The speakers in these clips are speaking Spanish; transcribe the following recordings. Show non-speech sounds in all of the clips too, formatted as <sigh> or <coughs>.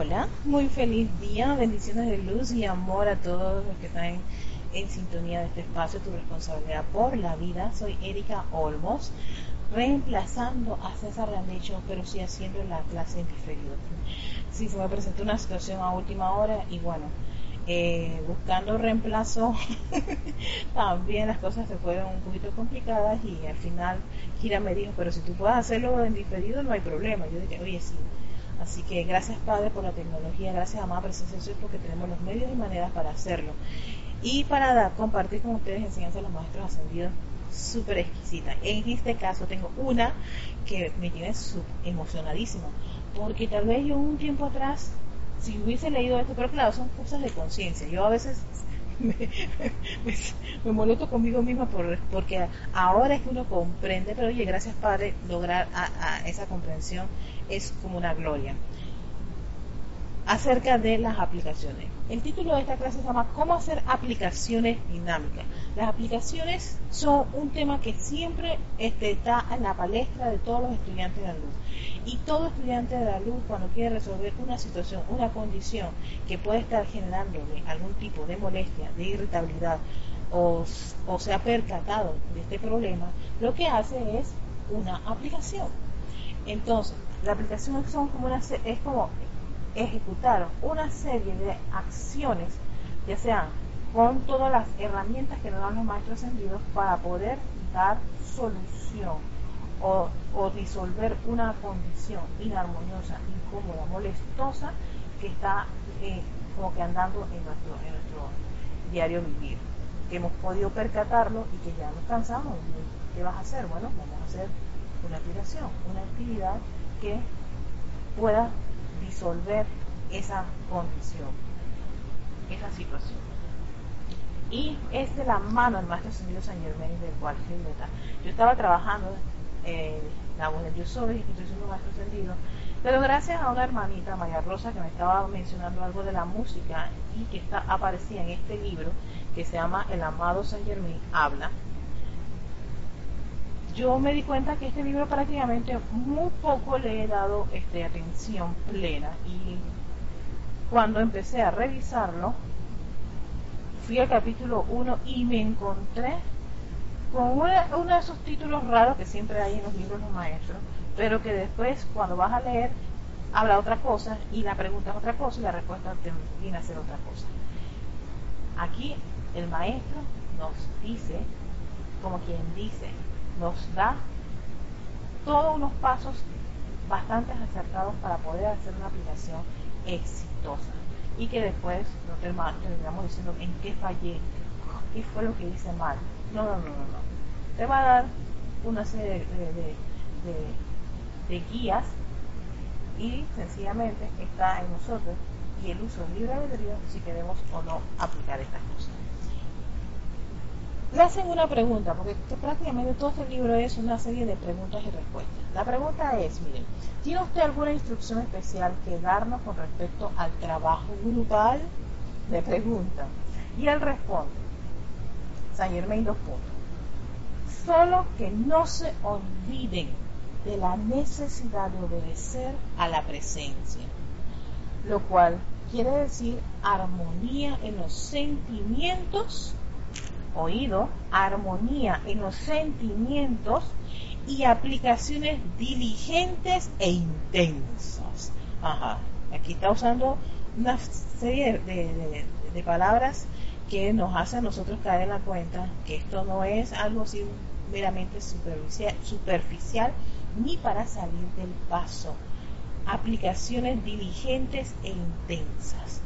Hola, muy feliz día, bendiciones de luz y amor a todos los que están en, sintonía de este espacio, tu responsabilidad por la vida. Soy Erika Olmos, reemplazando a César Randecho, pero sí haciendo la clase en diferido. Sí, se me presentó una situación a última hora y bueno, eh, buscando reemplazo, <laughs> también las cosas se fueron un poquito complicadas y al final Kira me dijo, pero si tú puedes hacerlo en diferido no hay problema. Yo dije, oye, sí, Así que gracias Padre por la tecnología, gracias Amada Presencia de porque tenemos los medios y maneras para hacerlo. Y para compartir con ustedes enseñanzas de los maestros ascendidos súper exquisita. En este caso tengo una que me tiene emocionadísima, porque tal vez yo un tiempo atrás, si hubiese leído esto, pero claro, son cosas de conciencia. Yo a veces me, molesto conmigo misma por, porque ahora es que uno comprende, pero oye, gracias Padre, lograr a esa comprensión es como una gloria. Acerca de las aplicaciones. El título de esta clase se llama ¿Cómo hacer aplicaciones dinámicas? Las aplicaciones son un tema que siempre este, está en la palestra de todos los estudiantes de la luz. Y todo estudiante de la luz cuando quiere resolver una situación, una condición que puede estar generándole algún tipo de molestia, de irritabilidad o, o se ha percatado de este problema, lo que hace es una aplicación. Entonces, la aplicación son como una, es como ejecutar una serie de acciones, ya sean con todas las herramientas que nos dan los maestros ascendidos para poder dar solución o, disolver una condición inarmoniosa, incómoda, molestosa que está eh, como que andando en nuestro, en nuestro diario vivir. Que hemos podido percatarlo y que ya nos cansamos. ¿Qué vas a hacer? Bueno, vamos a hacer una aplicación, una actividad que pueda disolver esa condición, esa situación. Y es de la mano del Maestro Ascendido San Germain del cual Yo estaba trabajando en la de Dios soy estoy siendo Maestro Ascendido, pero gracias a una hermanita, María Rosa, que me estaba mencionando algo de la música y que está, aparecía en este libro que se llama El amado San Germain habla, yo me di cuenta que este libro prácticamente muy poco le he dado este, atención plena y cuando empecé a revisarlo, fui al capítulo 1 y me encontré con uno de esos títulos raros que siempre hay en los libros de maestros, pero que después cuando vas a leer habla otra cosa y la pregunta es otra cosa y la respuesta viene a ser otra cosa. Aquí el maestro nos dice, como quien dice, nos da todos unos pasos bastante acertados para poder hacer una aplicación exitosa y que después no terminamos diciendo en qué fallé, qué fue lo que hice mal. No, no, no, no, no. Te va a dar una serie de, guías y sencillamente está en nosotros y el uso libre albedrío si queremos o no aplicar estas cosas le hacen una pregunta, porque prácticamente todo este libro es una serie de preguntas y respuestas. La pregunta es, miren, ¿tiene usted alguna instrucción especial que darnos con respecto al trabajo grupal? Le pregunta. Y él responde, San Germain dos. Solo que no se olviden de la necesidad de obedecer a la presencia, lo cual quiere decir armonía en los sentimientos oído, armonía en los sentimientos y aplicaciones diligentes e intensas. Ajá. Aquí está usando una serie de, palabras que nos hacen a nosotros caer en la cuenta que esto no es algo meramente superficial, superficial ni para salir del paso. Aplicaciones diligentes e intensas.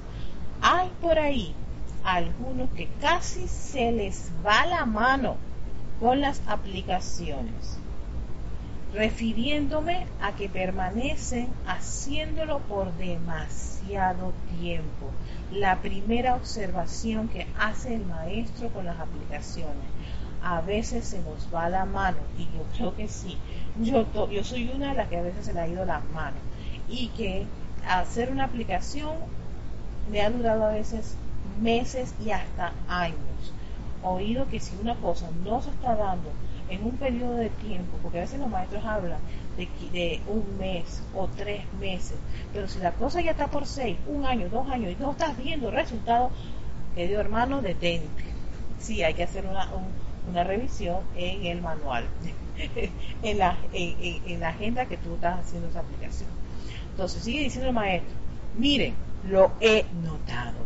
Hay por ahí algunos que casi se les va la mano con las aplicaciones, refiriéndome a que permanecen haciéndolo por demasiado tiempo. La primera observación que hace el maestro con las aplicaciones, a veces se nos va la mano, y yo creo que sí, yo, soy una de las que a veces se le ha ido la mano, y que hacer una aplicación me ha durado a veces meses y hasta años. Oído que si una cosa no se está dando en un periodo de tiempo, porque a veces los maestros hablan de, un mes o tres meses, pero si la cosa ya está por seis, un año, dos años y no estás viendo resultados, querido hermano, detente. Sí, hay que hacer una, una revisión en el manual, <laughs> en, la, en la agenda que tú estás haciendo esa aplicación. Entonces sigue diciendo el maestro, miren, lo he notado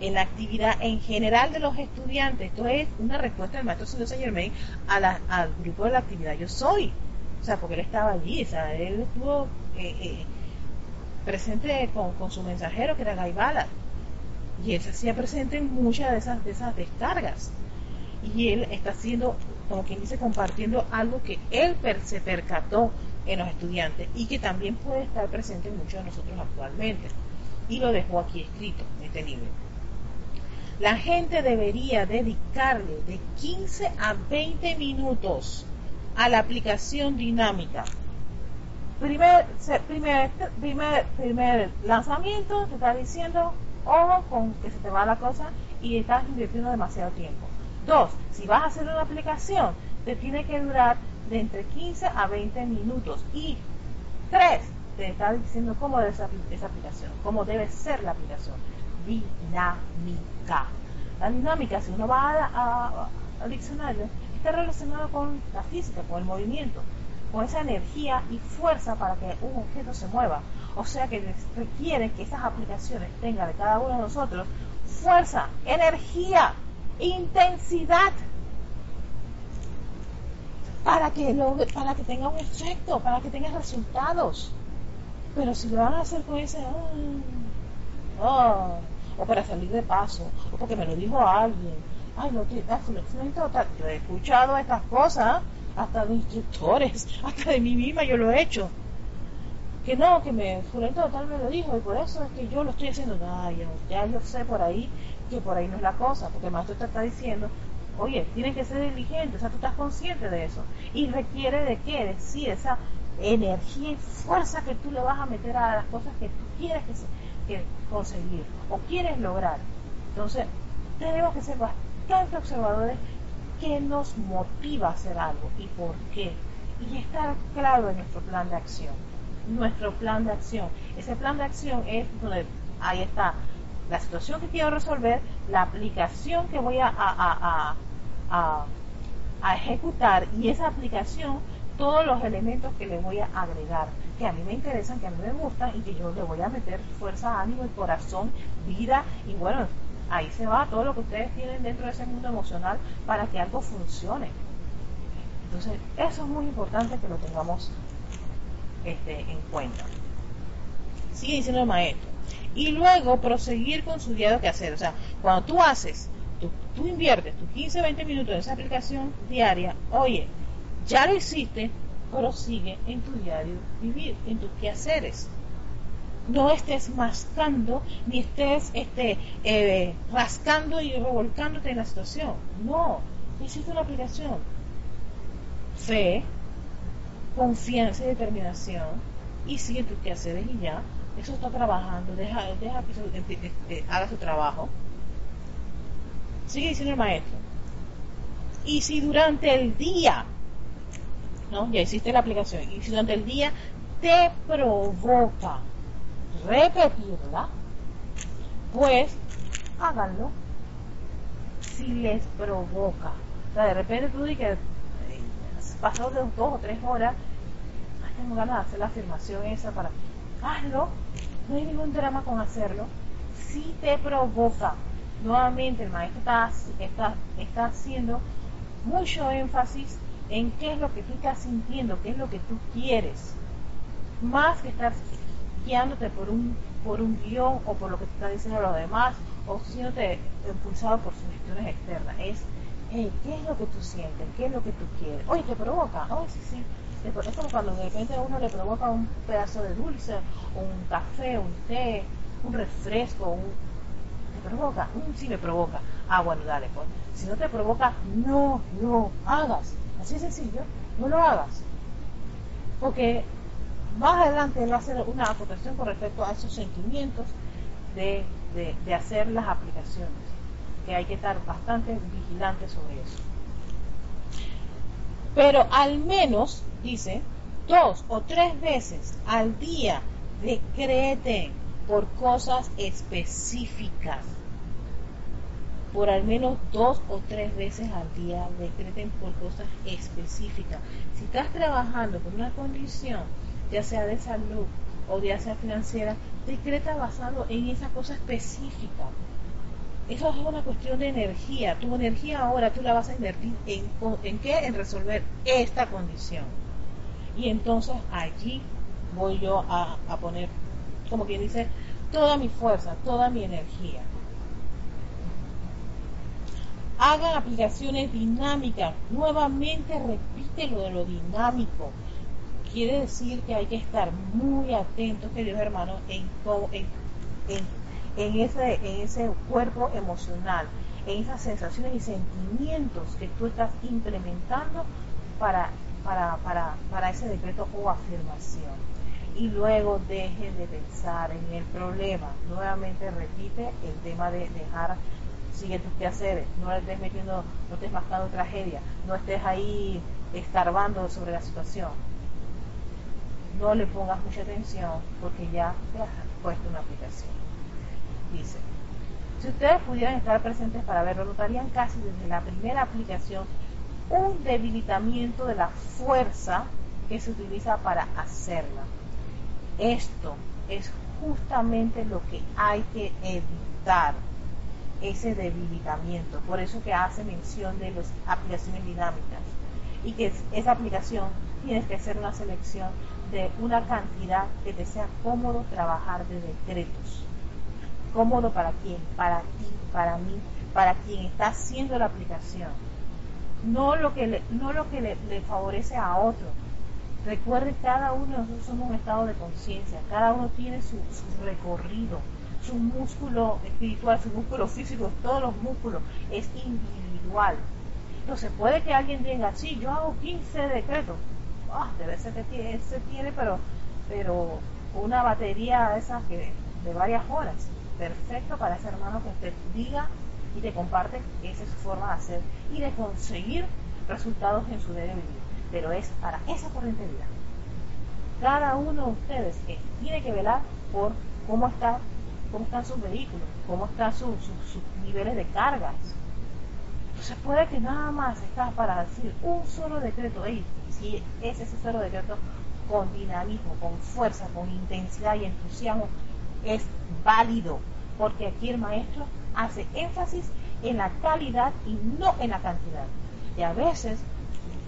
en la actividad en general de los estudiantes. Esto es una respuesta del maestro señor Saint Germain a la, al grupo de la actividad Yo Soy. O sea, porque él estaba allí, o sea, él estuvo eh, eh, presente con, con, su mensajero que era Gaibala. Y él se hacía presente en muchas de esas, de esas descargas. Y él está haciendo, como quien dice, compartiendo algo que él se percató en los estudiantes y que también puede estar presente en muchos de nosotros actualmente. Y lo dejó aquí escrito en este libro. La gente debería dedicarle de 15 a 20 minutos a la aplicación dinámica. Primer, primer, primer, primer lanzamiento, te está diciendo, ojo con que se te va la cosa y estás invirtiendo demasiado tiempo. Dos, si vas a hacer una aplicación, te tiene que durar de entre 15 a 20 minutos. Y tres, te está diciendo cómo debe esa aplicación, cómo debe ser la aplicación dinámica. La dinámica, si uno va al diccionario, está relacionada con la física, con el movimiento, con esa energía y fuerza para que un objeto se mueva. O sea que requiere que esas aplicaciones tengan de cada uno de nosotros fuerza, energía, intensidad para que lo, para que tenga un efecto, para que tenga resultados. Pero si lo van a hacer con ese oh, o para salir de paso, o porque me lo dijo alguien. Ay, no, total. Yo he escuchado estas cosas hasta de instructores, <laughs> hasta de mí misma, yo lo he hecho. Que no, que me fulanito total me lo dijo y por eso es que yo lo estoy haciendo. Ay, ya yo sé por ahí que por ahí no es la cosa, porque el maestro te está diciendo, oye, tienes que ser diligente, o sea, tú estás consciente de eso. Y requiere de qué? Decir esa energía y fuerza que tú le vas a meter a las cosas que tú quieres que se, que conseguir o quieres lograr. Entonces, tenemos que ser bastante observadores que nos motiva a hacer algo y por qué. Y estar claro en nuestro plan de acción. Nuestro plan de acción. Ese plan de acción es donde ahí está la situación que quiero resolver, la aplicación que voy a, a, a, a ejecutar y esa aplicación, todos los elementos que le voy a agregar que a mí me interesan, que a mí me gustan y que yo le voy a meter fuerza, ánimo, el corazón, vida y bueno, ahí se va todo lo que ustedes tienen dentro de ese mundo emocional para que algo funcione. Entonces, eso es muy importante que lo tengamos este, en cuenta. Sigue diciendo el maestro. Y luego proseguir con su diario que hacer. O sea, cuando tú haces, tú, tú inviertes tus 15, 20 minutos en esa aplicación diaria, oye, ya lo hiciste, prosigue en tu diario vivir, en tus quehaceres. No estés mascando ni estés este, eh, rascando y revolcándote en la situación. No, hiciste una aplicación. Fe, confianza y determinación y sigue tus quehaceres y ya. Eso está trabajando, deja, deja que haga su trabajo. Sigue diciendo el maestro. Y si durante el día ¿no? Ya hiciste la aplicación y si durante el día te provoca repetirla, pues háganlo. Si les provoca. O sea, de repente tú dices eh, pasó de dos o tres horas, tengo ganas de hacer la afirmación esa para hazlo, no hay ningún drama con hacerlo. Si te provoca, nuevamente el maestro está, está, está haciendo mucho énfasis en qué es lo que tú estás sintiendo, qué es lo que tú quieres, más que estar guiándote por un, por un guion o por lo que te está diciendo los demás o siéndote impulsado por sugestiones externas. Es, ¿qué es lo que tú sientes? ¿Qué es lo que tú quieres? Oye, te provoca. Oh, sí, sí. Es como cuando de repente a uno le provoca un pedazo de dulce, un café, un té, un refresco. ¿Te provoca? Sí me provoca. Ah, bueno, dale, pues. Si no te provoca, no lo hagas. Así sencillo, no lo hagas. Porque más adelante él va a hacer una acotación con respecto a esos sentimientos de, de, hacer las aplicaciones, que hay que estar bastante vigilantes sobre eso. Pero al menos, dice, dos o tres veces al día decreten por cosas específicas. Por al menos dos o tres veces al día decreten por cosas específicas. Si estás trabajando con una condición, ya sea de salud o ya sea financiera, decreta basado en esa cosa específica. Eso es una cuestión de energía. Tu energía ahora tú la vas a invertir en, en qué? En resolver esta condición. Y entonces allí voy yo a, a poner, como quien dice, toda mi fuerza, toda mi energía. Hagan aplicaciones dinámicas. Nuevamente repite lo de lo dinámico. Quiere decir que hay que estar muy atentos, queridos hermanos, en, en, en, ese, en ese cuerpo emocional, en esas sensaciones y sentimientos que tú estás implementando para, para, para, para ese decreto o afirmación y luego deje de pensar en el problema. Nuevamente repite el tema de dejar, sigue tus quehaceres, no estés metiendo, no estés mascando tragedia, no estés ahí escarbando sobre la situación. No le pongas mucha atención porque ya te has puesto una aplicación. Dice, si ustedes pudieran estar presentes para verlo, notarían casi desde la primera aplicación un debilitamiento de la fuerza que se utiliza para hacerla. Esto es justamente lo que hay que evitar, ese debilitamiento. Por eso que hace mención de las aplicaciones dinámicas. Y que esa aplicación tienes que hacer una selección de una cantidad que te sea cómodo trabajar de decretos. Cómodo para quién, para ti, para mí, para quien está haciendo la aplicación. No lo que le, no lo que le favorece a otro, Recuerde, cada uno de nosotros somos un estado de conciencia, cada uno tiene su, recorrido, su músculo espiritual, su músculo físico, todos los músculos, es individual. Entonces puede que alguien diga, sí, yo hago 15 decretos. Ah, debe ser que se tiene, pero, pero una batería que de varias horas. Perfecto para ese hermano que te diga y te comparte esa es su forma de hacer y de conseguir resultados en su día vivir pero es para esa corriente de vida. Cada uno de ustedes tiene que velar por cómo, está, cómo están sus vehículos, cómo están sus, niveles de cargas. Entonces puede que nada más está para decir un solo decreto, si es ese solo decreto con dinamismo, con fuerza, con intensidad y entusiasmo, es válido, porque aquí el maestro hace énfasis en la calidad y no en la cantidad. Y a veces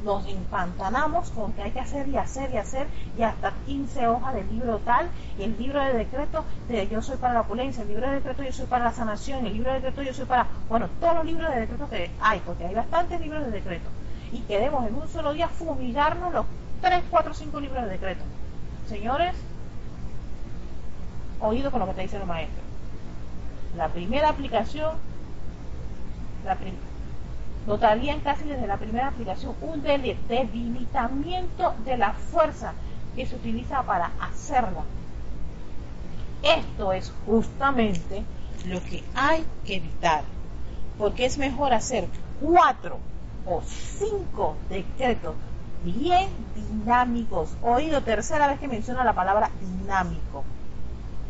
nos empantanamos con que hay que hacer y hacer y hacer y hasta 15 hojas del libro tal, y el libro de decreto de yo soy para la opulencia, el libro de decreto yo soy para la sanación, el libro de decreto yo soy para, bueno, todos los libros de decreto que hay, porque hay bastantes libros de decreto, y queremos en un solo día fumigarnos los 3, 4, 5 libros de decreto. Señores, oído con lo que te dice el maestro. La primera aplicación, la primera notarían casi desde la primera aplicación un debilitamiento de la fuerza que se utiliza para hacerla. Esto es justamente lo que hay que evitar, porque es mejor hacer cuatro o cinco decretos bien dinámicos. Oído, tercera vez que menciona la palabra dinámico.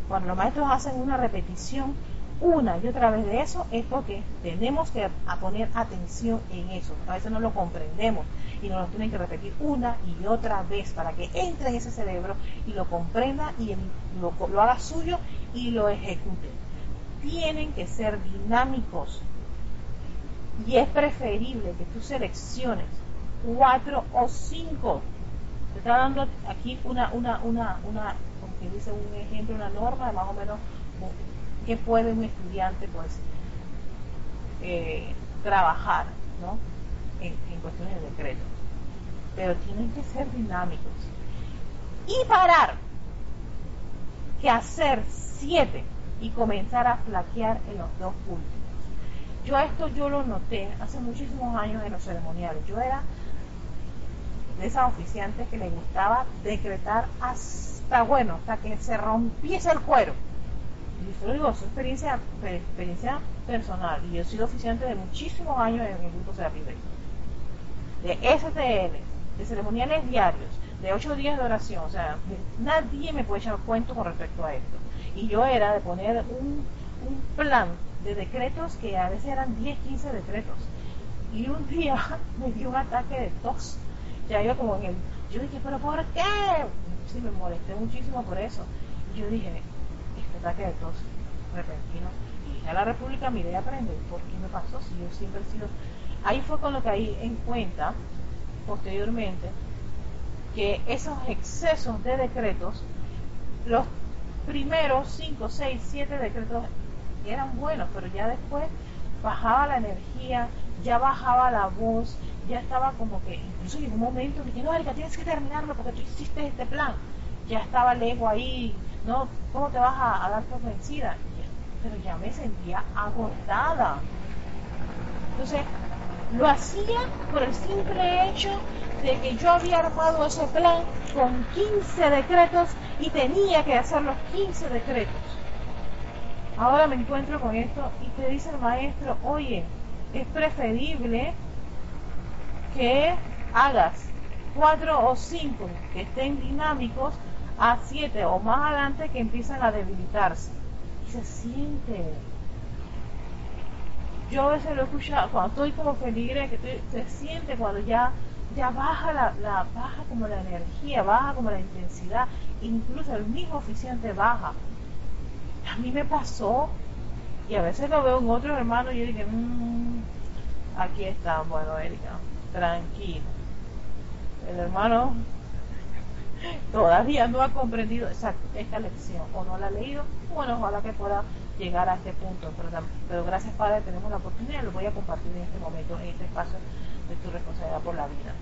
Cuando los maestros hacen una repetición, una y otra vez de eso es porque tenemos que poner atención en eso. A veces no lo comprendemos y nos lo tienen que repetir una y otra vez para que entre en ese cerebro y lo comprenda y lo, lo haga suyo y lo ejecute. Tienen que ser dinámicos y es preferible que tú selecciones cuatro o cinco. Te está dando aquí una, una, una, una, como que dice un ejemplo, una norma de más o menos que puede un estudiante pues eh, trabajar ¿no? en, cuestiones de decreto. Pero tienen que ser dinámicos. Y parar que hacer siete y comenzar a flaquear en los dos últimos. Yo esto yo lo noté hace muchísimos años en los ceremoniales. Yo era de esas oficiantes que le gustaba decretar hasta, bueno, hasta que se rompiese el cuero y lo digo, es experiencia, experiencia personal. Y yo he sido oficiante de muchísimos años en el grupo Serapis de STL, de ceremoniales diarios, de ocho días de oración, o sea, nadie me puede echar cuento con respecto a esto. Y yo era de poner un, un plan de decretos que a veces eran 10, 15 decretos. Y un día <laughs> me dio un ataque de tos. Ya iba como en el... Yo dije, ¿pero por qué? Sí, me molesté muchísimo por eso. Y yo dije, ataque de. Y a la República, mire, aprende, ¿por qué me pasó? Si yo siempre he sido... Ahí fue con lo que ahí en cuenta, posteriormente, que esos excesos de decretos, los primeros 5, 6, 7 decretos eran buenos, pero ya después bajaba la energía, ya bajaba la voz, ya estaba como que, incluso llegó un momento que dije, no, Erika, tienes que terminarlo porque tú hiciste este plan. Ya estaba el ahí, ¿no? ¿Cómo te vas a, dar por vencida? Pero ya me sentía agotada. Entonces, lo hacía por el simple hecho de que yo había armado ese plan con 15 decretos y tenía que hacer los 15 decretos. Ahora me encuentro con esto y te dice el maestro, oye, es preferible que hagas cuatro o cinco que estén dinámicos a siete o más adelante que empiezan a debilitarse. Y se siente. Yo a veces lo he escuchado, cuando estoy como feliz, que se siente cuando ya, ya baja la, baja como la energía, baja como la intensidad, incluso el mismo oficiante baja a mí me pasó, y a veces lo veo en otros hermanos, y yo dije, mmm, aquí está, bueno, Erika, tranquilo. El hermano todavía no ha comprendido esta, esta lección, o no la ha leído, bueno, ojalá que pueda llegar a este punto, pero, gracias Padre, tenemos la oportunidad, lo voy a compartir en este momento, en este espacio de tu responsabilidad por la vida.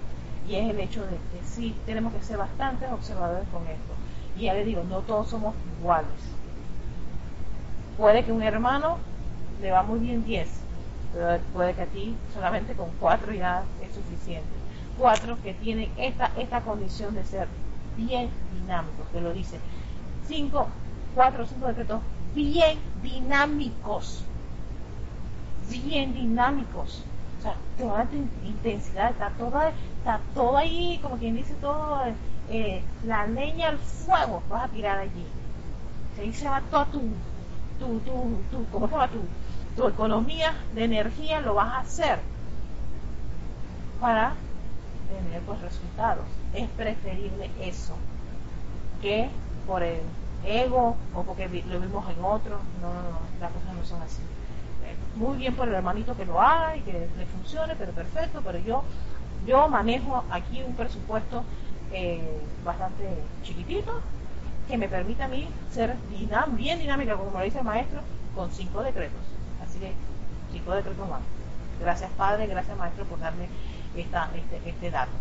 Y es el hecho de que sí, tenemos que ser bastante observadores con esto. Y ya le digo, no todos somos iguales Puede que un hermano le va muy bien 10, pero puede que a ti solamente con 4 ya es suficiente. 4 que tienen esta, esta condición de ser bien dinámicos, que lo dice. 5, 4 o 5 decretos bien dinámicos. Bien dinámicos. O sea, toda tu intensidad, está toda, está todo ahí, como quien dice todo, eh, la leña al fuego, vas a tirar allí. Ahí se va toda tu tu, tu, tu, ¿cómo se llama? Tu, tu economía de energía lo vas a hacer para tener pues resultados. Es preferible eso que por el ego o porque lo vimos en otro. No, no, no, las cosas no son así. Eh, muy bien por el hermanito que lo haga y que le funcione, pero perfecto, pero yo, yo manejo aquí un presupuesto eh, bastante chiquitito que me permita a mí ser bien dinámica, como lo dice el maestro, con cinco decretos. Así que, cinco decretos más. Gracias Padre, gracias Maestro por darme esta, este, este dato.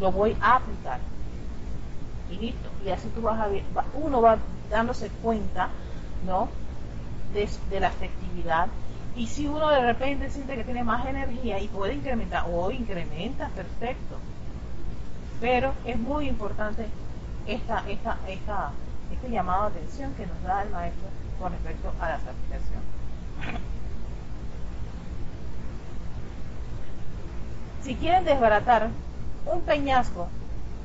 Lo voy a aplicar. Y listo. Y así tú vas a ver, uno va dándose cuenta, ¿no? De, la efectividad. Y si uno de repente siente que tiene más energía y puede incrementar, o incrementa, perfecto. Pero es muy importante esta, esta, esta, este llamado de atención que nos da el maestro con respecto a la certificación. Si quieren desbaratar un peñasco,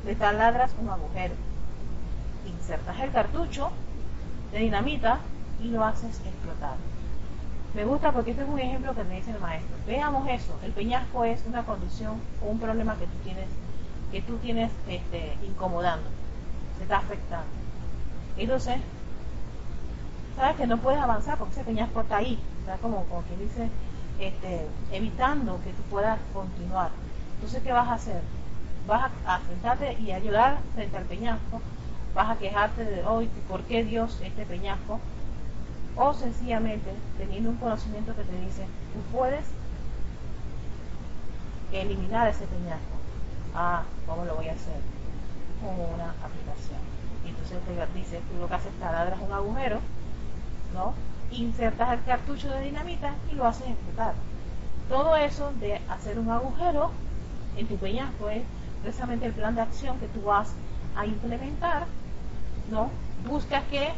le taladras un agujero. Insertas el cartucho de dinamita y lo haces explotar. Me gusta porque este es un ejemplo que me dice el maestro. Veamos eso. El peñasco es una condición o un problema que tú tienes, que tú tienes este, incomodando está afectando. Entonces, sabes que no puedes avanzar porque ese peñasco está ahí, está como, como quien dice, este, evitando que tú puedas continuar. Entonces, ¿qué vas a hacer? Vas a, sentarte y ayudar frente al peñasco, vas a quejarte de hoy, ¿por qué Dios este peñasco? O sencillamente teniendo un conocimiento que te dice, tú puedes eliminar ese peñasco. Ah, ¿cómo lo voy a hacer? con una aplicación. entonces te dice, tú lo que haces es taladras un agujero, ¿no? Insertas el cartucho de dinamita y lo haces explotar. Todo eso de hacer un agujero en tu peñasco es precisamente el plan de acción que tú vas a implementar, ¿no? Buscas que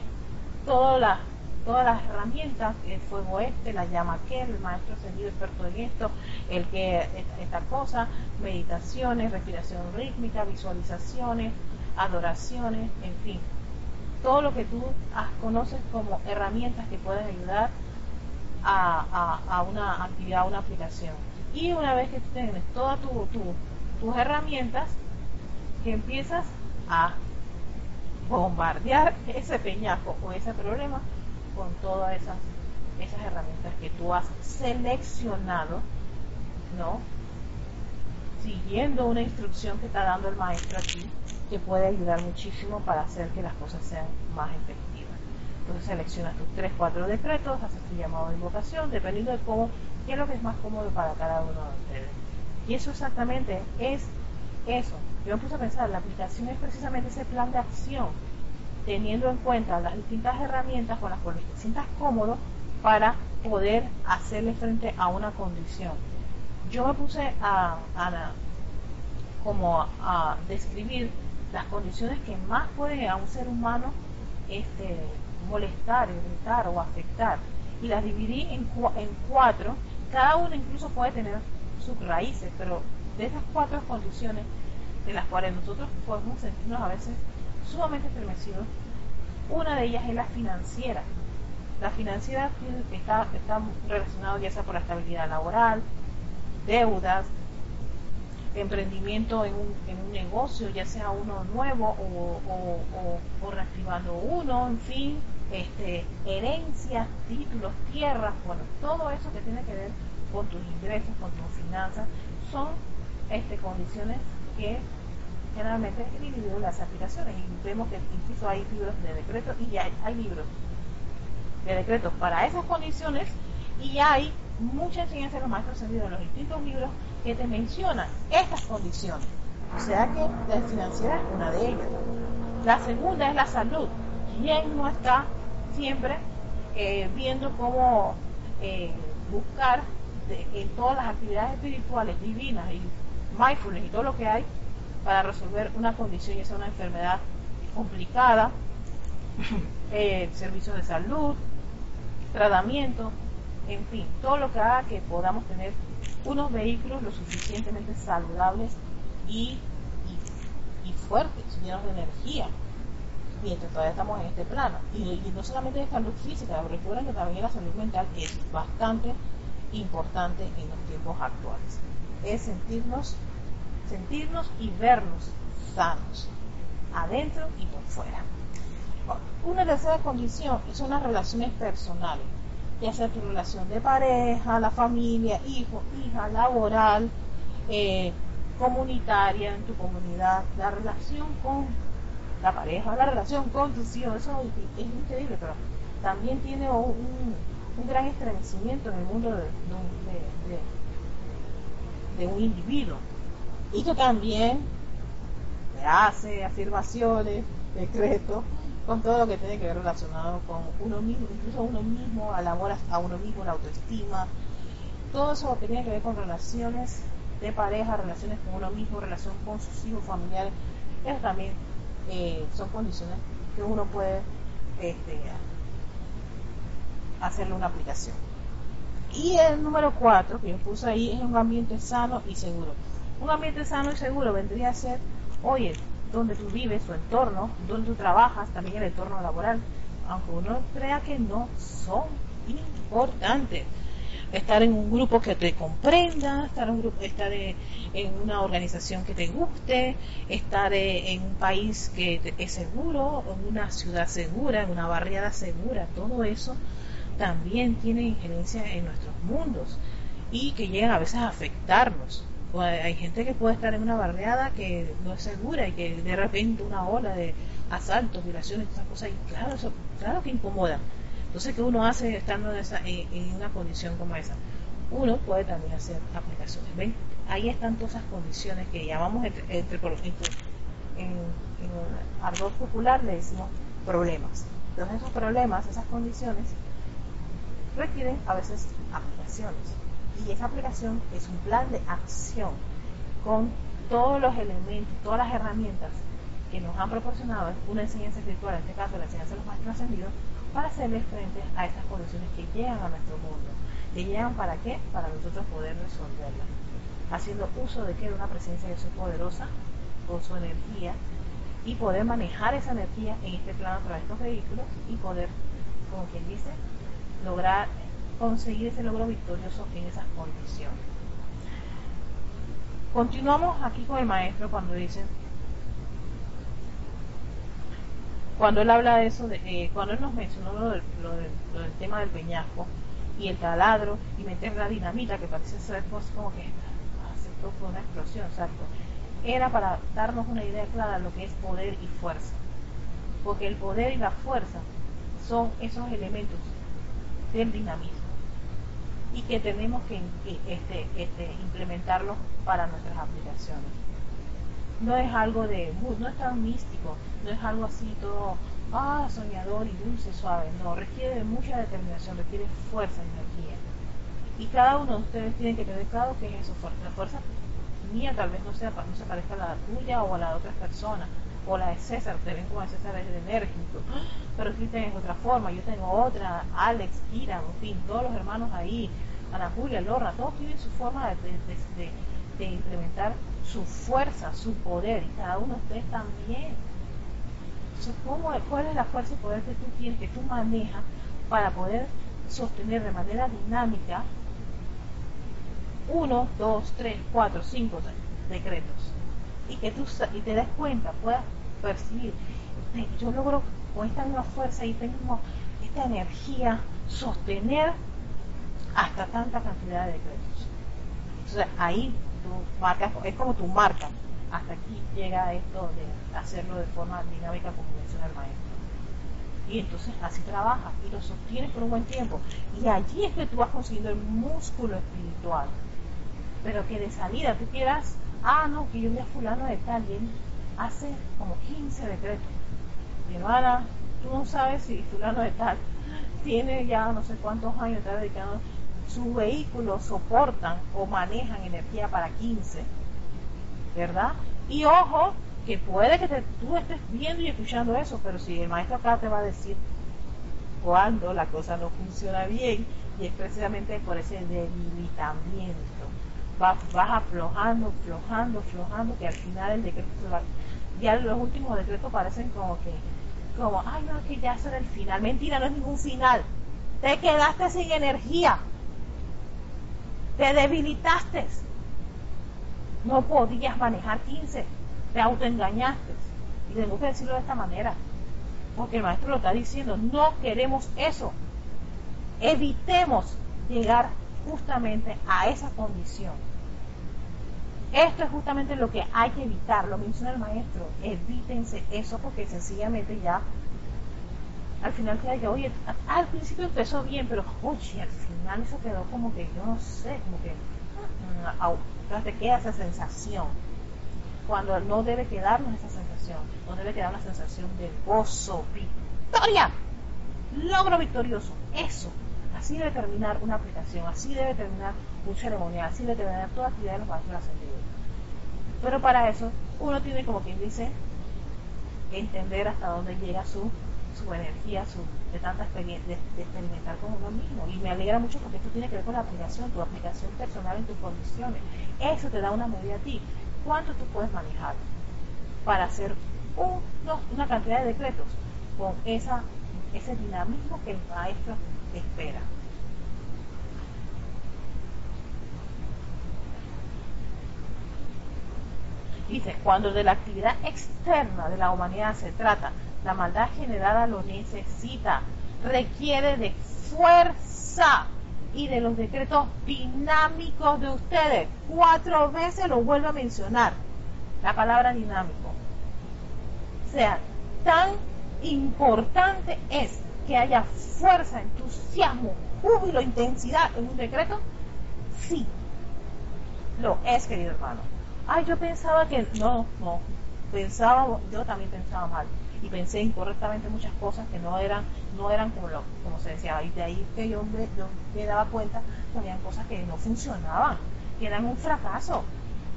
toda la, todas las herramientas, el fuego este, la llama aquel, el maestro ascendido experto en esto, el que esta, cosa, meditaciones, respiración rítmica, visualizaciones, adoraciones, en fin, todo lo que tú conoces como herramientas que pueden ayudar a, una actividad, a una aplicación. Y una vez que tú tienes todas tus herramientas, que empiezas a bombardear <laughs> ese peñaco o ese problema con todas esas, esas herramientas que tú has seleccionado, ¿no? Siguiendo una instrucción que está dando el maestro aquí, que puede ayudar muchísimo para hacer que las cosas sean más efectivas. Entonces seleccionas tus 3, 4 decretos, haces tu llamado de invocación, dependiendo de cómo, qué es lo que es más cómodo para cada uno de ustedes. Y eso exactamente es eso. Yo me puse a pensar, la aplicación es precisamente ese plan de acción teniendo en cuenta las distintas herramientas con las cuales te sientas cómodo para poder hacerle frente a una condición. Yo me puse a, como a, describir las condiciones que más pueden a un ser humano este, molestar, irritar o afectar. Y las dividí en, en cuatro. Cada una incluso puede tener sus raíces, pero de esas cuatro condiciones de las cuales nosotros podemos sentirnos a veces sumamente estremecidos. Una de ellas es la financiera. La financiera está, está relacionada ya sea por la estabilidad laboral, deudas, emprendimiento en un, en un negocio, ya sea uno nuevo o, o, o, reactivando uno, en fin, este, herencias, títulos, tierras, bueno, todo eso que tiene que ver con tus ingresos, con tus finanzas, son este, condiciones que generalmente he dividido las aplicaciones. Y vemos que incluso hay libros de decretos y hay, hay libros de decretos para esas condiciones y hay mucha enseñanza de los maestros ascendidos en los distintos libros que te mencionan estas condiciones. O sea que la financiera es una de ellas. La segunda es la salud. ¿Quién no está siempre eh, viendo cómo eh, buscar en todas las actividades espirituales, divinas y mindfulness y todo lo que hay para resolver una condición, y sea una enfermedad complicada, <coughs> eh, servicios de salud, tratamiento, en fin, todo lo que haga que podamos tener unos vehículos lo suficientemente saludables y, y, fuertes, llenos de energía, mientras todavía estamos en este plano. Y, no solamente de salud física, recuerden que también la salud mental es bastante importante en los tiempos actuales. Es sentirnos sentirnos y vernos sanos, adentro y por fuera. Una tercera condición son las relaciones personales, ya sea tu relación de pareja, la familia, hijo, hija, laboral, eh, comunitaria en tu comunidad, la relación con la pareja, la relación con tus hijos, eso es increíble, pero también tiene un, gran estremecimiento en el mundo de, un individuo. Y que también hace afirmaciones, decretos, con todo lo que tiene que ver relacionado con uno mismo, incluso uno mismo, al amor a uno mismo, la autoestima, todo eso que tiene que ver con relaciones de pareja, relaciones con uno mismo, relación con sus hijos familiares, eso también eh, son condiciones que uno puede este, hacerle una aplicación. Y el número cuatro que yo puse ahí es un ambiente sano y seguro. Un ambiente sano y seguro vendría a ser, oye, donde tú vives, tu entorno, donde tú trabajas, también el entorno laboral, aunque uno crea que no, son importantes. Estar en un grupo que te comprenda, estar en, un grupo, estar en, una organización que te guste, estar en un país que es seguro, en una ciudad segura, en una barriada segura, todo eso también tiene injerencia en nuestros mundos y que llegan a veces a afectarnos hay gente que puede estar en una barriada que no es segura y que de repente una ola de asaltos, violaciones, esas cosas, y claro, eso, claro que incomoda. Entonces, ¿qué uno hace estando en, una condición como esa? Uno puede también hacer aplicaciones. ¿Ven? Ahí están todas esas condiciones que llamamos entre, entre, en, en ardor popular le decimos problemas. Entonces, esos problemas, esas condiciones, requieren a veces aplicaciones y esa aplicación es un plan de acción con todos los elementos, todas las herramientas que nos han proporcionado una enseñanza espiritual, en este caso la enseñanza de los maestros ascendidos, para hacerle frente a estas condiciones que llegan a nuestro mundo. ¿Que llegan para qué? Para nosotros poder resolverlas. Haciendo uso de que una presencia de Dios poderosa con su energía y poder manejar esa energía en este plano a través de estos vehículos y poder, como quien dice, lograr conseguir ese logro victorioso en esas condiciones. Continuamos aquí con el maestro cuando dice, cuando él habla de eso, eh, cuando él nos mencionó lo del, tema del peñasco y el taladro y meter la dinamita, que parece ser pues, como que aceptó fue una explosión, exacto, era para darnos una idea clara de lo que es poder y fuerza. Porque el poder y la fuerza son esos elementos del dinamismo y que tenemos que, este, este, implementarlos para nuestras aplicaciones. No es algo de, no es tan místico, no es algo así todo, ah, soñador y dulce, suave, no, requiere mucha determinación, requiere fuerza energía. Y cada uno de ustedes tiene que tener claro que es eso, la fuerza mía tal vez no, sea, no se parezca a la tuya o a la de otras personas, o la de César, te ven como César es enérgico, pero tú tienes otra forma, yo tengo otra, Alex, Kira, en fin, todos los hermanos ahí, Ana Julia, Lorna, todos tienen su forma de, implementar su fuerza, su poder, y cada uno de ustedes también. ¿cómo, ¿Cuál es la fuerza y poder que tú tienes, que tú manejas para poder sostener de manera dinámica uno, dos, tres, cuatro, cinco decretos? Y que tú y te des cuenta, puedas percibir, yo logro con esta misma fuerza y tengo esta energía sostener hasta tanta cantidad de decretos. Entonces ahí tú marcas, es como tu marca. Hasta aquí llega esto de hacerlo de forma dinámica como menciona el maestro. Y entonces así trabajas y lo sostienes por un buen tiempo. Y allí es que tú vas consiguiendo el músculo espiritual. Pero que de salida tú quieras, ah, no, que yo vi a fulano de tal, y hace como 15 decretos. Hermana, tú no sabes si fulano de tal tiene ya no sé cuántos años está dedicado sus vehículos soportan o manejan energía para 15, ¿verdad? Y ojo, que puede que tú estés viendo y escuchando eso, pero si el maestro acá te va a decir cuando la cosa no funciona bien, y es precisamente por ese debilitamiento. Vas, aflojando, aflojando, aflojando, que al final el decreto se va. Ya los últimos decretos parecen como que, como, ay, no, es que ya será el final. Mentira, no es ningún final. Te quedaste sin energía te debilitaste. No podías manejar 15, te autoengañaste. Y tengo que decirlo de esta manera, porque el maestro lo está diciendo, no queremos eso. Evitemos llegar justamente a esa condición. Esto es justamente lo que hay que evitar, lo menciona el maestro, evítense eso porque sencillamente ya al final queda que, oye, al principio empezó bien, pero oye, al final eso quedó como que, yo no sé, como que, mm, te queda esa sensación. Cuando no debe quedarnos esa sensación, no debe quedar una sensación de gozo, victoria, logro victorioso, eso. Así debe terminar una aplicación, así debe terminar un ceremonial, así debe terminar toda actividad de los maestros ascendidos. Pero para eso, uno tiene como quien dice, entender hasta dónde llega su su energía, su, de tanta experiencia, de, experimentar con uno mismo. Y me alegra mucho porque esto tiene que ver con la aplicación, tu aplicación personal en tus condiciones. Eso te da una medida a ti. ¿Cuánto tú puedes manejar para hacer una cantidad de decretos con esa, ese dinamismo que el maestro espera? Dice, cuando de la actividad externa de la humanidad se trata, la maldad generada lo necesita, requiere de fuerza y de los decretos dinámicos de ustedes. Cuatro veces lo vuelvo a mencionar, la palabra dinámico. O sea, tan importante es que haya fuerza, entusiasmo, júbilo, intensidad en un decreto. Sí, lo es, querido hermano. Ay, yo pensaba que no, no, pensaba, yo también pensaba mal. Y pensé incorrectamente muchas cosas que no eran no eran como lo, como se decía. Y de ahí que yo me, yo daba cuenta que habían cosas que no funcionaban que eran un fracaso.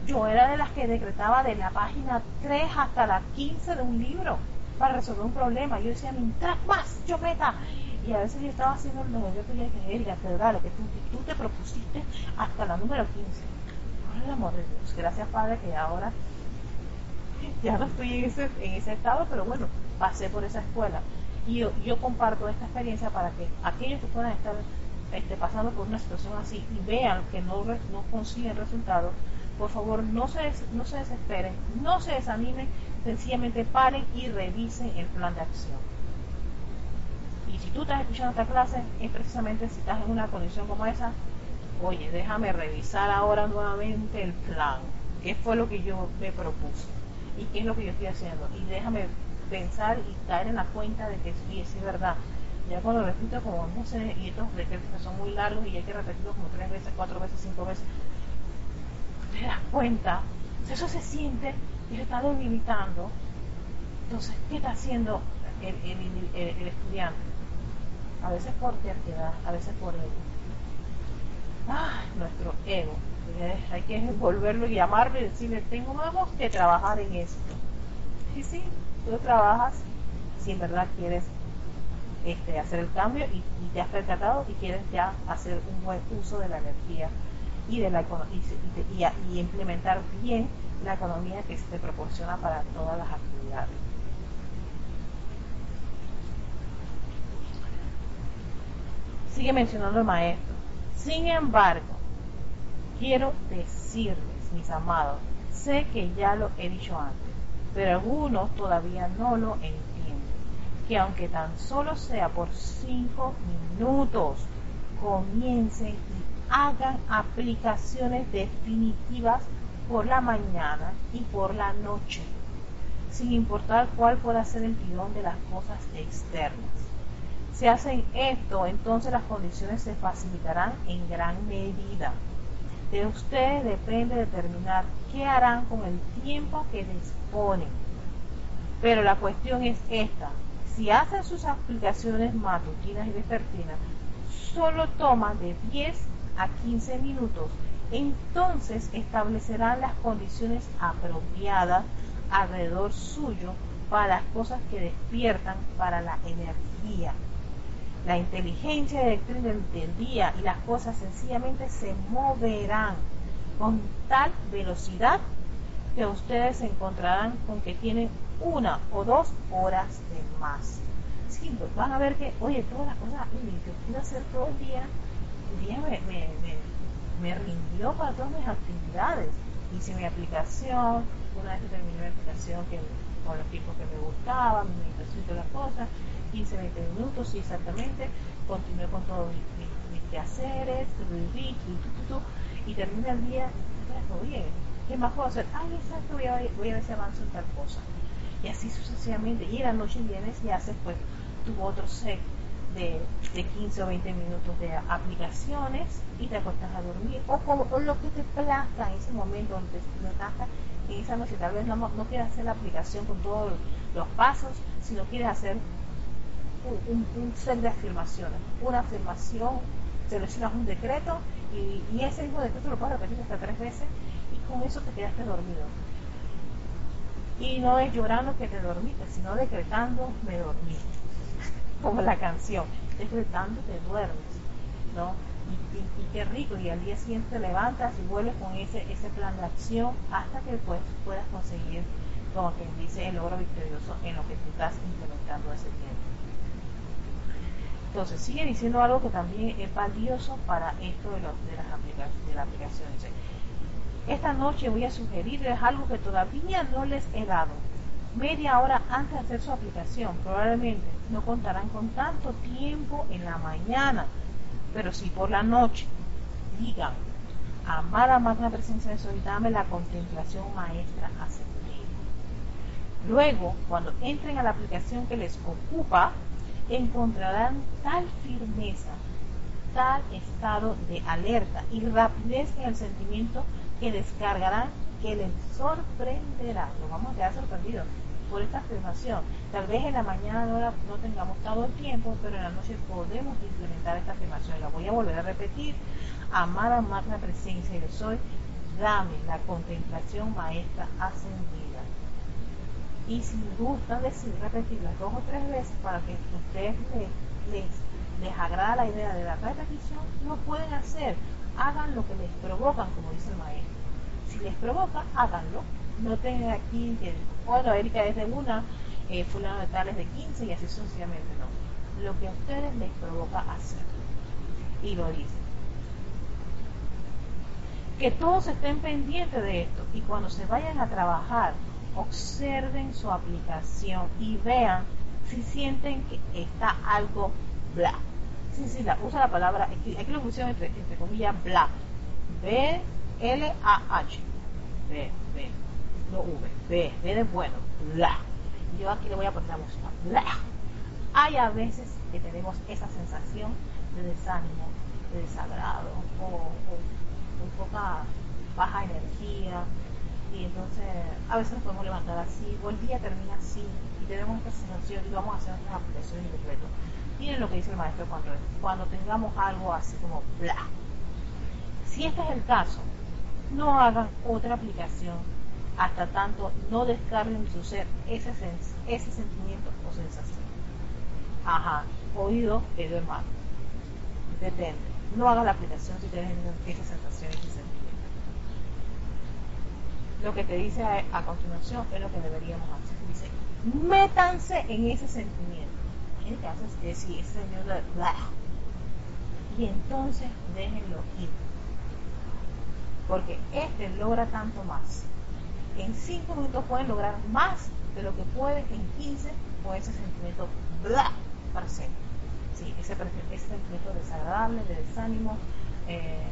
Yo era de las que decretaba de la página 3 hasta la 15 de un libro para resolver un problema. Yo decía mientras más yo meta. Y a veces yo estaba haciendo el yo quería que Erika, te lo que tú, tú, te propusiste hasta la número 15. Gracias Padre que ahora ya no estoy en ese, estado, pero bueno, pasé por esa escuela. Y yo, comparto esta experiencia para que aquellos que puedan estar este, pasando por una situación así y vean que no, no consiguen resultados, por favor no se, no se desesperen, no se desanimen, sencillamente paren y revisen el plan de acción. Y si tú estás escuchando esta clase, es precisamente si estás en una condición como esa, oye, déjame revisar ahora nuevamente el plan, qué fue lo que yo me propuse y qué es lo que yo estoy haciendo. Y déjame pensar y caer en la cuenta de que sí, es verdad. Ya cuando repito como, no sé, y estos decretos son muy largos y hay que repetirlos como tres veces, cuatro veces, cinco veces, te das cuenta, eso se siente y se está debilitando. Entonces, ¿qué está haciendo el, el, estudiante? A veces por terquedad, a veces por ego. Ah, nuestro ego. Hay que volverlo y llamarlo y decirle, tengo más que trabajar en esto. Y sí, tú trabajas si en verdad quieres este, hacer el cambio y, y te has percatado y quieres ya hacer un buen uso de la energía y, de la, y, y, implementar bien la economía que se te proporciona para todas las actividades. Sigue mencionando el maestro. Sin embargo, quiero decirles, mis amados, sé que ya lo he dicho antes, pero algunos todavía no lo entienden, que aunque tan solo sea por cinco minutos, comiencen y hagan aplicaciones definitivas por la mañana y por la noche, sin importar cuál pueda ser el tirón de las cosas externas. Si hacen esto, entonces las condiciones se facilitarán en gran medida. De ustedes depende determinar qué harán con el tiempo que disponen. Pero la cuestión es esta. Si hacen sus aplicaciones matutinas y vespertinas, solo toman de 10 a 15 minutos, entonces establecerán las condiciones apropiadas alrededor suyo para las cosas que despiertan para la energía. La inteligencia eléctrica del día y las cosas sencillamente se moverán con tal velocidad que ustedes se encontrarán con que tienen una o dos horas de más. Sí, van a ver que, oye, todas las cosas que puedo hacer todo el día, el día me, me, me, rindió para todas mis actividades. Hice mi aplicación, una vez que terminé mi aplicación que, con los tiempos que me gustaban, mi meditación y todas las cosas, 15, 20 minutos, sí, exactamente, continué con todos mis, mis, quehaceres, y terminé el día, bien, ¿qué más puedo hacer? Ay, exacto, voy a, voy a ver si avanzo en tal cosa. Y así sucesivamente, y la noche vienes y haces pues tu otro set de, de 15 o 20 minutos de aplicaciones y te acuestas a dormir o, como, lo que te plazca en ese momento donde te, te esa noche tal vez no, no quieres hacer la aplicación con todos los pasos sino quieres hacer un, set de afirmaciones. Una afirmación seleccionas un decreto y, y, ese mismo decreto lo puedes repetir hasta tres veces y con eso te quedaste dormido. Y no es llorando que te dormiste sino decretando me dormí <laughs> como la canción, decretando te duermes, ¿no? Y, qué rico, y al día siguiente te levantas y vuelves con ese, ese plan de acción hasta que pues, puedas conseguir, como quien dice, el logro victorioso en lo que tú estás implementando ese tiempo. Entonces, sigue diciendo algo que también es valioso para esto de, los, de las aplicaciones, de la aplicación. Esta noche voy a sugerirles algo que todavía no les he dado media hora antes de hacer su aplicación. Probablemente no contarán con tanto tiempo en la mañana, pero si por la noche. Digan, amada magna presencia de Soy, dame la contemplación maestra ascendida. Luego, cuando entren a la aplicación que les ocupa, encontrarán tal firmeza, tal estado de alerta y rapidez en el sentimiento que descargarán que les sorprenderá. Lo vamos a quedar sorprendidos por esta afirmación. Tal vez en la mañana no, tengamos todo el tiempo, pero en la noche podemos implementar esta afirmación. La voy a volver a repetir. Amada magna presencia de soy, dame la contemplación maestra ascendida. Y si gusta decir, repetirla dos o tres veces para que ustedes les, les agrada la idea de la repetición, lo pueden hacer. Hagan lo que les provocan, como dice el maestro. Si les provoca, háganlo. No tengan aquí que, bueno, Erika es de una, eh, fulano de tal es de 15 y así sucesivamente, no. Lo que a ustedes les provoca hacer. Y lo dicen. Que todos estén pendientes de esto y cuando se vayan a trabajar, observen su aplicación y vean si sienten que está algo bla. Sí, sí, la, usa la palabra, aquí, lo pusieron entre, entre comillas bla. B, L, A, H. B, B, no V, B, B de bueno, bla. Yo aquí le voy a poner la música, bla. Hay a veces que tenemos esa sensación de desánimo, de desagrado o, o, poca baja energía y entonces a veces nos podemos levantar así o el día termina así y tenemos esta sensación y vamos a hacer nuestras aplicaciones de decreto. Miren lo que dice el maestro cuando, cuando tengamos algo así como bla. Si este es el caso, no hagan otra aplicación hasta tanto no descarguen de su ser ese, ese sentimiento o sensación. Ajá, oído, dedo hermano. Detente. No hagas la aplicación si tienes esa sensación, ese sentimiento. Lo que te dice a, continuación es lo que deberíamos hacer. Dice, métanse en ese sentimiento. En que haces decir ese de bla. Y entonces déjenlo ir porque este logra tanto más. En 5 minutos pueden lograr más de lo que pueden en 15 con ese sentimiento bla para Sí, ese, ese sentimiento desagradable, de desánimo, eh,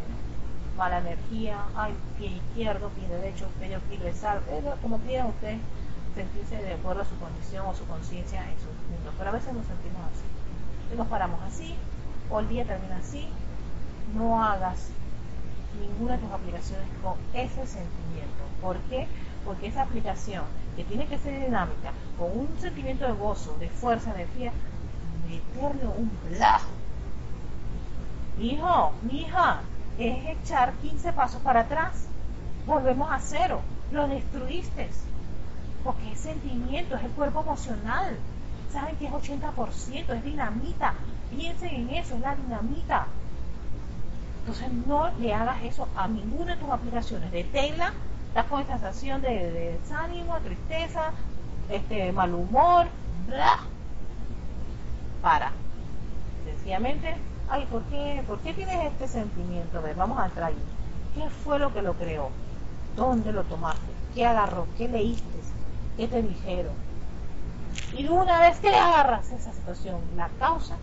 mala energía, ay, pie izquierdo, pie derecho, pie, pie sal, como quieran ustedes sentirse de acuerdo a su condición o su conciencia en su mundo. Pero a veces nos sentimos así. Y nos paramos así, o el día termina así, no hagas ninguna de tus aplicaciones con ese sentimiento. ¿Por qué? Porque esa aplicación, que tiene que ser dinámica, con un sentimiento de gozo, de fuerza, de energía, meterle un blajo. Hijo, hija, es echar 15 pasos para atrás. Volvemos a cero. Lo destruiste. Porque es sentimiento, es el cuerpo emocional. Saben que es 80%, es dinamita. Piensen en eso, es la dinamita. Entonces no le hagas eso a ninguna de tus aplicaciones. Deténla, estás con esta sensación de, desánimo, tristeza, este mal humor, bla. Para. Sencillamente, ay, ¿por qué, ¿por qué tienes este sentimiento? A ver, vamos a entrar ahí. ¿Qué fue lo que lo creó? ¿Dónde lo tomaste? ¿Qué agarró? ¿Qué leíste? ¿Qué te dijeron? Y una vez que agarras esa situación, la causa,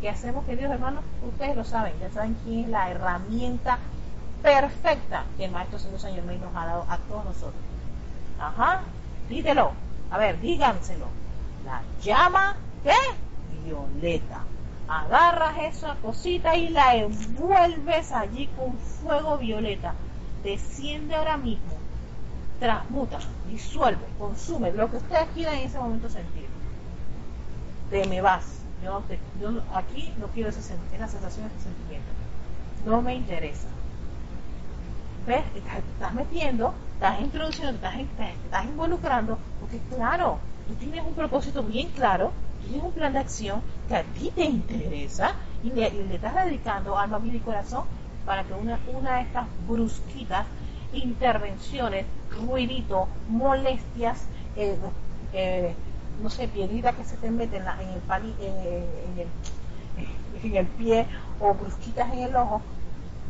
¿Qué hacemos, queridos hermanos? Ustedes lo saben, ya saben quién es la herramienta perfecta que el Maestro Señor Señor nos ha dado a todos nosotros. Ajá, dídelo. A ver, díganselo. La llama ¿qué? violeta. Agarras esa cosita y la envuelves allí con fuego violeta. Desciende ahora mismo. Transmuta, disuelve, consume lo que ustedes quieran en ese momento sentir. Te me vas yo, aquí no quiero esa, esa sensación, ese sentimiento. No me interesa. ¿Ves? Estás, metiendo, estás introduciendo, estás, estás involucrando, porque claro, tú tienes un propósito bien claro, tienes un plan de acción que a ti te interesa y le, estás dedicando alma, vida y corazón para que una, una de estas brusquitas intervenciones, ruidito, molestias, eh, eh, no sé, piedrita que se te mete en, en, el, en el pie o brusquitas en el ojo,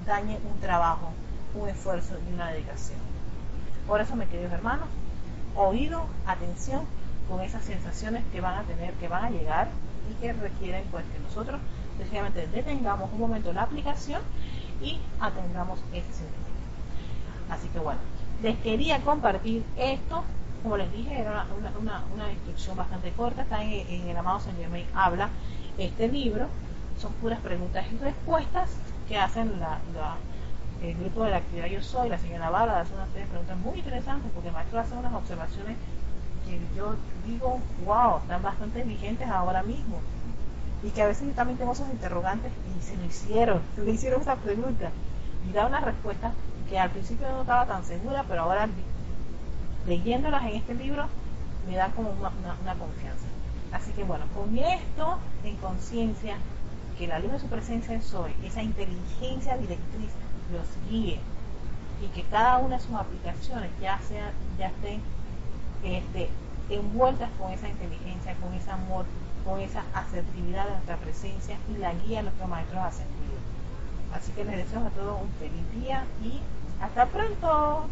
dañe un trabajo, un esfuerzo y una dedicación. Por eso, mis queridos hermanos, oído, atención con esas sensaciones que van a tener, que van a llegar y que requieren pues que nosotros sencillamente detengamos un momento la aplicación y atendamos ese sentimiento. Así que bueno, les quería compartir esto como les dije, era una, una, instrucción bastante corta, está en, el amado San Germain Habla, este libro, son puras preguntas y respuestas que hacen la, el grupo de la actividad Yo Soy, la señora Navarra, hace unas preguntas muy interesantes, porque maestro hace unas observaciones que yo digo, wow, están bastante vigentes ahora mismo. Y que a veces yo también tengo esos interrogantes y se me hicieron, se me hicieron esas preguntas. Y da una respuesta que al principio no estaba tan segura, pero ahora leyéndolas en este libro me da como una, confianza. Así que bueno, con esto en conciencia, que la luz de su presencia en Soy, esa inteligencia directriz, los guíe y que cada una de sus aplicaciones ya, sea, ya estén este, envueltas con esa inteligencia, con ese amor, con esa asertividad de nuestra presencia y la guía de nuestros maestros ascendidos. Así que les deseo a todos un feliz día y hasta pronto.